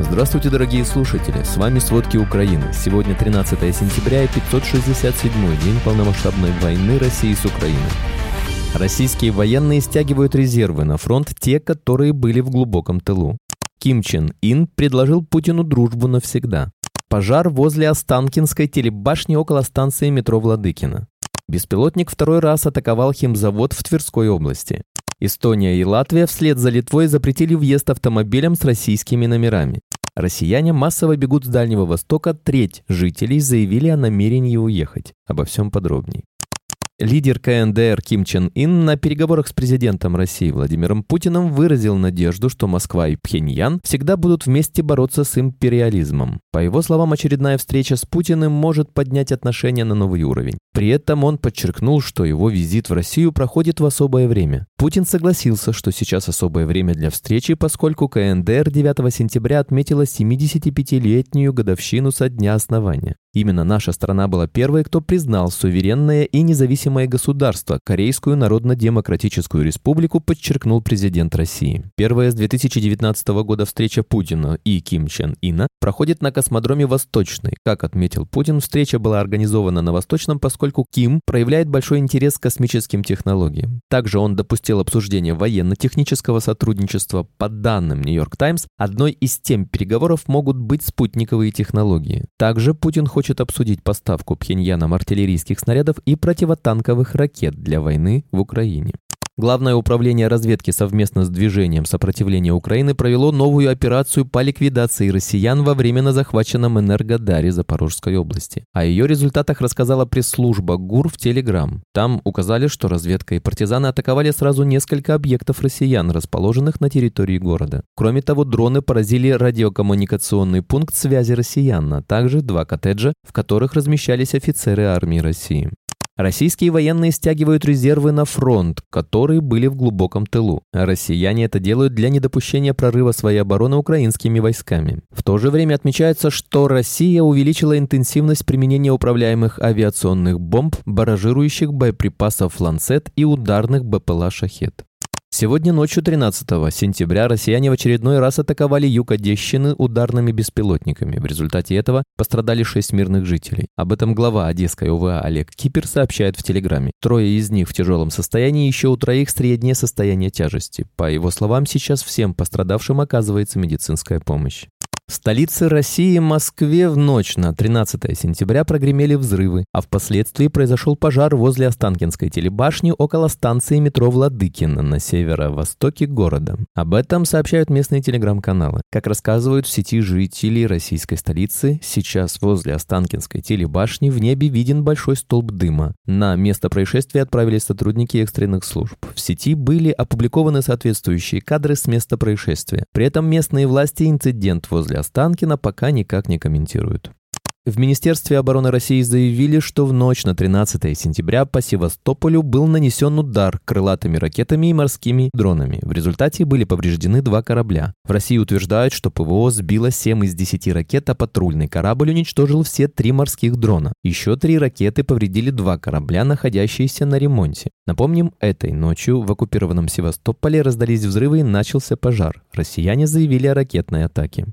Здравствуйте, дорогие слушатели! С вами «Сводки Украины». Сегодня 13 сентября и 567 день полномасштабной войны России с Украиной. Российские военные стягивают резервы на фронт, те, которые были в глубоком тылу. Ким Чен Ин предложил Путину дружбу навсегда. Пожар возле Останкинской телебашни около станции метро Владыкина. Беспилотник второй раз атаковал химзавод в Тверской области. Эстония и Латвия вслед за Литвой запретили въезд автомобилям с российскими номерами. Россияне массово бегут с Дальнего Востока, треть жителей заявили о намерении уехать. Обо всем подробней. Лидер КНДР Ким Чен Ин на переговорах с президентом России Владимиром Путиным выразил надежду, что Москва и Пхеньян всегда будут вместе бороться с империализмом. По его словам, очередная встреча с Путиным может поднять отношения на новый уровень. При этом он подчеркнул, что его визит в Россию проходит в особое время. Путин согласился, что сейчас особое время для встречи, поскольку КНДР 9 сентября отметила 75-летнюю годовщину со дня основания. Именно наша страна была первой, кто признал суверенное и независимое государство, Корейскую Народно-Демократическую Республику, подчеркнул президент России. Первая с 2019 года встреча Путина и Ким Чен Ина проходит на космодроме Восточный. Как отметил Путин, встреча была организована на Восточном, поскольку Ким проявляет большой интерес к космическим технологиям. Также он допустил обсуждение военно-технического сотрудничества. По данным Нью-Йорк Таймс, одной из тем переговоров могут быть спутниковые технологии. Также Путин хочет хочет обсудить поставку Пхеньяном артиллерийских снарядов и противотанковых ракет для войны в Украине. Главное управление разведки совместно с движением сопротивления Украины провело новую операцию по ликвидации россиян во временно захваченном Энергодаре Запорожской области. О ее результатах рассказала пресс-служба ГУР в Телеграм. Там указали, что разведка и партизаны атаковали сразу несколько объектов россиян, расположенных на территории города. Кроме того, дроны поразили радиокоммуникационный пункт связи россиян, а также два коттеджа, в которых размещались офицеры армии России. Российские военные стягивают резервы на фронт, которые были в глубоком тылу. Россияне это делают для недопущения прорыва своей обороны украинскими войсками. В то же время отмечается, что Россия увеличила интенсивность применения управляемых авиационных бомб, баражирующих боеприпасов «Ланцет» и ударных БПЛА «Шахет». Сегодня ночью 13 сентября россияне в очередной раз атаковали юг Одещины ударными беспилотниками. В результате этого пострадали шесть мирных жителей. Об этом глава Одесской ОВА Олег Кипер сообщает в Телеграме. Трое из них в тяжелом состоянии, еще у троих среднее состояние тяжести. По его словам, сейчас всем пострадавшим оказывается медицинская помощь. В столице России, Москве, в ночь на 13 сентября прогремели взрывы, а впоследствии произошел пожар возле Останкинской телебашни около станции метро Владыкина на северо-востоке города. Об этом сообщают местные телеграм-каналы. Как рассказывают в сети жители российской столицы, сейчас возле Останкинской телебашни в небе виден большой столб дыма. На место происшествия отправились сотрудники экстренных служб. В сети были опубликованы соответствующие кадры с места происшествия. При этом местные власти инцидент возле Останкина пока никак не комментируют. В Министерстве обороны России заявили, что в ночь на 13 сентября по Севастополю был нанесен удар крылатыми ракетами и морскими дронами. В результате были повреждены два корабля. В России утверждают, что ПВО сбило 7 из 10 ракет, а патрульный корабль уничтожил все три морских дрона. Еще три ракеты повредили два корабля, находящиеся на ремонте. Напомним, этой ночью в оккупированном Севастополе раздались взрывы и начался пожар. Россияне заявили о ракетной атаке.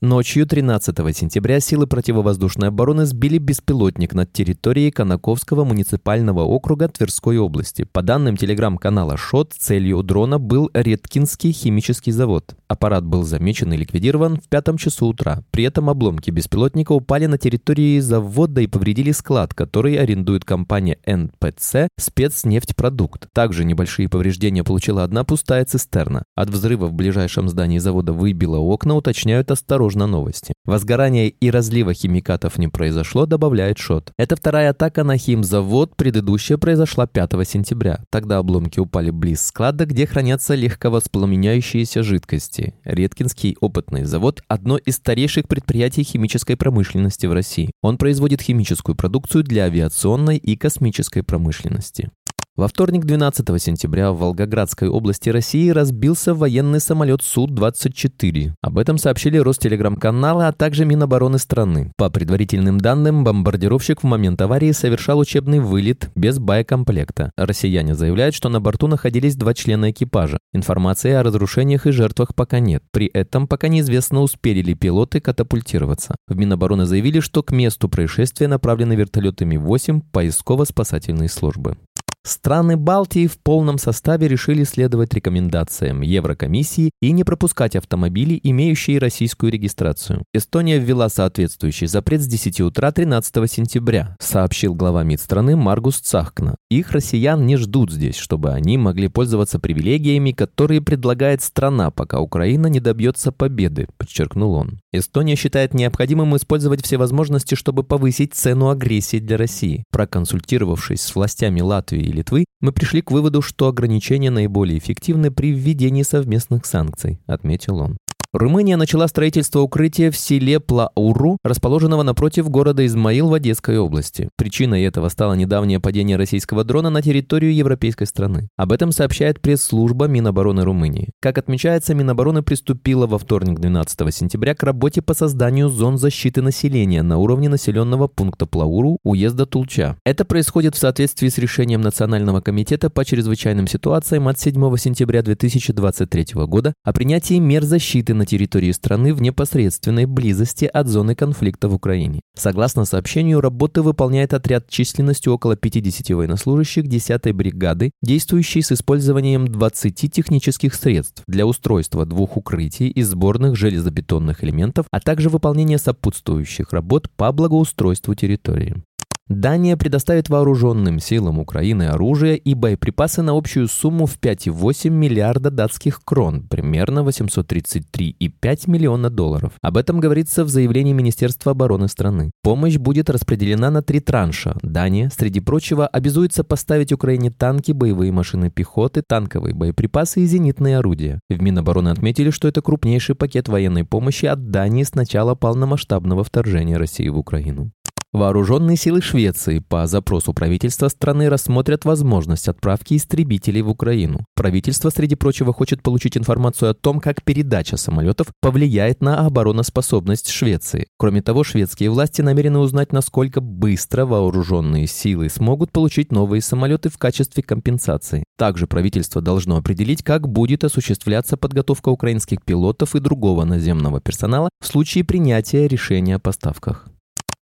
Ночью 13 сентября силы противовоздушной обороны сбили беспилотник над территорией Конаковского муниципального округа Тверской области. По данным телеграм-канала ШОТ, целью дрона был Редкинский химический завод. Аппарат был замечен и ликвидирован в пятом часу утра. При этом обломки беспилотника упали на территории завода и повредили склад, который арендует компания НПЦ «Спецнефтьпродукт». Также небольшие повреждения получила одна пустая цистерна. От взрыва в ближайшем здании завода выбило окна, уточняют осторожно осторожно новости. Возгорания и разлива химикатов не произошло, добавляет Шот. Это вторая атака на химзавод, предыдущая произошла 5 сентября. Тогда обломки упали близ склада, где хранятся легковоспламеняющиеся жидкости. Редкинский опытный завод – одно из старейших предприятий химической промышленности в России. Он производит химическую продукцию для авиационной и космической промышленности. Во вторник, 12 сентября, в Волгоградской области России разбился военный самолет Су-24. Об этом сообщили Ростелеграм-каналы, а также Минобороны страны. По предварительным данным, бомбардировщик в момент аварии совершал учебный вылет без боекомплекта. Россияне заявляют, что на борту находились два члена экипажа. Информации о разрушениях и жертвах пока нет. При этом пока неизвестно, успели ли пилоты катапультироваться. В Минобороны заявили, что к месту происшествия направлены вертолеты Ми-8 поисково-спасательной службы. Страны Балтии в полном составе решили следовать рекомендациям Еврокомиссии и не пропускать автомобили, имеющие российскую регистрацию. Эстония ввела соответствующий запрет с 10 утра 13 сентября, сообщил глава МИД страны Маргус Цахкна. Их россиян не ждут здесь, чтобы они могли пользоваться привилегиями, которые предлагает страна, пока Украина не добьется победы, подчеркнул он. Эстония считает необходимым использовать все возможности, чтобы повысить цену агрессии для России. Проконсультировавшись с властями Латвии и Литвы, мы пришли к выводу, что ограничения наиболее эффективны при введении совместных санкций, отметил он. Румыния начала строительство укрытия в селе Плауру, расположенного напротив города Измаил в Одесской области. Причиной этого стало недавнее падение российского дрона на территорию европейской страны. Об этом сообщает пресс-служба Минобороны Румынии. Как отмечается, Минобороны приступила во вторник 12 сентября к работе по созданию зон защиты населения на уровне населенного пункта Плауру уезда Тулча. Это происходит в соответствии с решением Национального комитета по чрезвычайным ситуациям от 7 сентября 2023 года о принятии мер защиты на территории страны в непосредственной близости от зоны конфликта в Украине. Согласно сообщению, работы выполняет отряд численностью около 50 военнослужащих 10-й бригады, действующий с использованием 20 технических средств для устройства двух укрытий из сборных железобетонных элементов, а также выполнения сопутствующих работ по благоустройству территории. Дания предоставит вооруженным силам Украины оружие и боеприпасы на общую сумму в 5,8 миллиарда датских крон, примерно 833,5 миллиона долларов. Об этом говорится в заявлении Министерства обороны страны. Помощь будет распределена на три транша. Дания, среди прочего, обязуется поставить Украине танки, боевые машины пехоты, танковые боеприпасы и зенитные орудия. В Минобороны отметили, что это крупнейший пакет военной помощи от Дании с начала полномасштабного вторжения России в Украину. Вооруженные силы Швеции по запросу правительства страны рассмотрят возможность отправки истребителей в Украину. Правительство, среди прочего, хочет получить информацию о том, как передача самолетов повлияет на обороноспособность Швеции. Кроме того, шведские власти намерены узнать, насколько быстро вооруженные силы смогут получить новые самолеты в качестве компенсации. Также правительство должно определить, как будет осуществляться подготовка украинских пилотов и другого наземного персонала в случае принятия решения о поставках.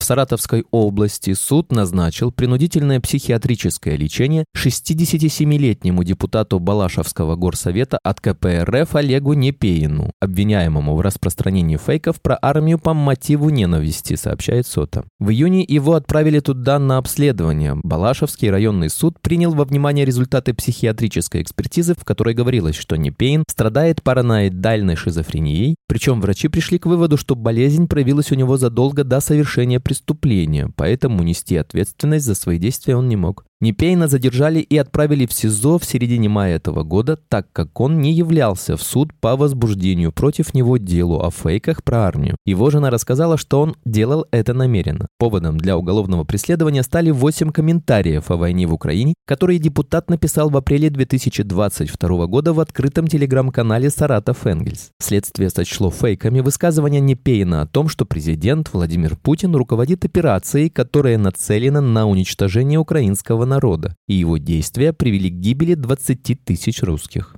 В Саратовской области суд назначил принудительное психиатрическое лечение 67-летнему депутату Балашевского горсовета от КПРФ Олегу Непеину, обвиняемому в распространении фейков про армию по мотиву ненависти, сообщает СОТа. В июне его отправили туда на обследование. Балашевский районный суд принял во внимание результаты психиатрической экспертизы, в которой говорилось, что Непеин страдает параноидальной шизофренией, причем врачи пришли к выводу, что болезнь проявилась у него задолго до совершения преступления, поэтому нести ответственность за свои действия он не мог. Непейна задержали и отправили в СИЗО в середине мая этого года, так как он не являлся в суд по возбуждению против него делу о фейках про армию. Его жена рассказала, что он делал это намеренно. Поводом для уголовного преследования стали 8 комментариев о войне в Украине, которые депутат написал в апреле 2022 года в открытом телеграм-канале «Саратов Энгельс». Следствие сочло фейками высказывания Непейна о том, что президент Владимир Путин руководит операцией, которая нацелена на уничтожение украинского народа, и его действия привели к гибели 20 тысяч русских.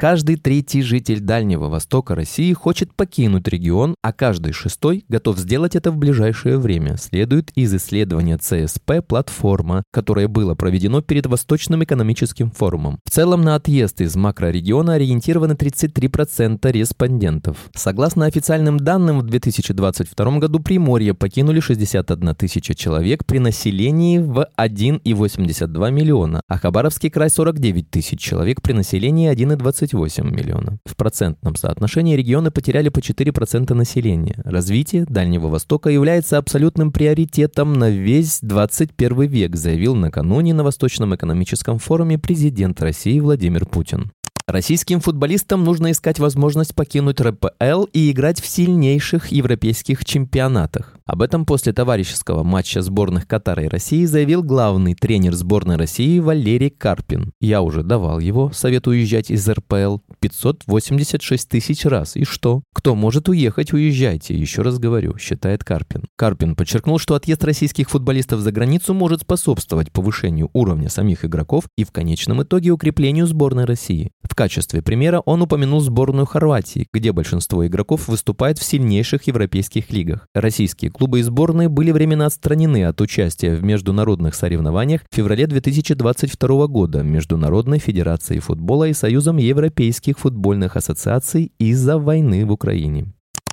Каждый третий житель Дальнего Востока России хочет покинуть регион, а каждый шестой готов сделать это в ближайшее время, следует из исследования ЦСП «Платформа», которое было проведено перед Восточным экономическим форумом. В целом на отъезд из макрорегиона ориентированы 33% респондентов. Согласно официальным данным, в 2022 году Приморье покинули 61 тысяча человек при населении в 1,82 миллиона, а Хабаровский край 49 тысяч человек при населении 1,20 28 миллионов. В процентном соотношении регионы потеряли по 4% населения. Развитие Дальнего Востока является абсолютным приоритетом на весь 21 век, заявил накануне на Восточном экономическом форуме президент России Владимир Путин. Российским футболистам нужно искать возможность покинуть РПЛ и играть в сильнейших европейских чемпионатах. Об этом после товарищеского матча сборных Катара и России заявил главный тренер сборной России Валерий Карпин. Я уже давал его совет уезжать из РПЛ 586 тысяч раз. И что? Кто может уехать, уезжайте. Еще раз говорю, считает Карпин. Карпин подчеркнул, что отъезд российских футболистов за границу может способствовать повышению уровня самих игроков и в конечном итоге укреплению сборной России. В качестве примера он упомянул сборную Хорватии, где большинство игроков выступает в сильнейших европейских лигах. Российские клубы и сборные были временно отстранены от участия в международных соревнованиях в феврале 2022 года Международной Федерацией футбола и Союзом Европейских футбольных ассоциаций из-за войны в Украине.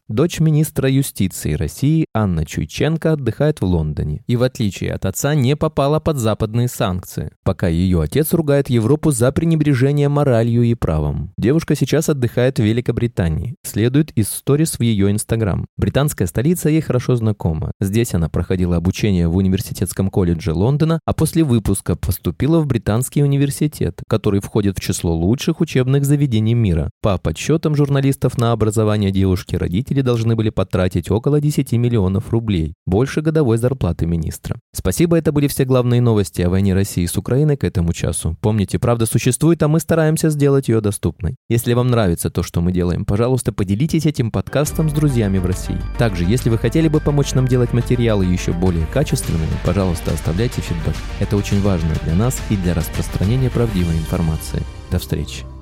Дочь министра юстиции России Анна Чуйченко отдыхает в Лондоне и, в отличие от отца, не попала под западные санкции, пока ее отец ругает Европу за пренебрежение моралью и правом. Девушка сейчас отдыхает в Великобритании. Следует из сторис в ее инстаграм. Британская столица ей хорошо знакома. Здесь она проходила обучение в университетском колледже Лондона, а после выпуска поступила в британский университет, который входит в число лучших учебных заведений мира. По подсчетам журналистов на образование девушки родители родители должны были потратить около 10 миллионов рублей, больше годовой зарплаты министра. Спасибо, это были все главные новости о войне России с Украиной к этому часу. Помните, правда существует, а мы стараемся сделать ее доступной. Если вам нравится то, что мы делаем, пожалуйста, поделитесь этим подкастом с друзьями в России. Также, если вы хотели бы помочь нам делать материалы еще более качественными, пожалуйста, оставляйте фидбэк. Это очень важно для нас и для распространения правдивой информации. До встречи.